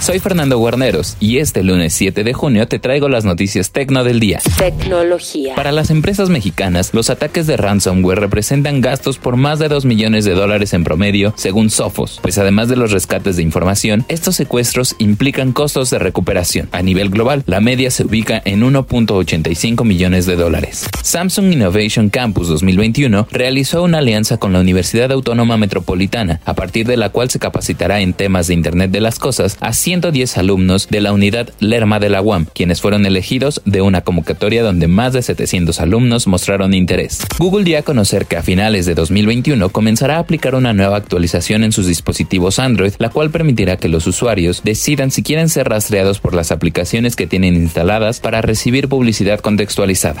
Soy Fernando Guarneros y este lunes 7 de junio te traigo las noticias tecno del día. Tecnología. Para las empresas mexicanas, los ataques de ransomware representan gastos por más de 2 millones de dólares en promedio, según Sophos, pues además de los rescates de información, estos secuestros implican costos de recuperación. A nivel global, la media se ubica en 1.85 millones de dólares. Samsung Innovation Campus 2021 realizó una alianza con la Universidad Autónoma Metropolitana, a partir de la cual se capacitará en temas de Internet de las Cosas a 110 alumnos de la unidad Lerma de la UAM, quienes fueron elegidos de una convocatoria donde más de 700 alumnos mostraron interés. Google dio a conocer que a finales de 2021 comenzará a aplicar una nueva actualización en sus dispositivos Android, la cual permitirá que los usuarios decidan si quieren ser rastreados por las aplicaciones que tienen instaladas para recibir publicidad contextualizada.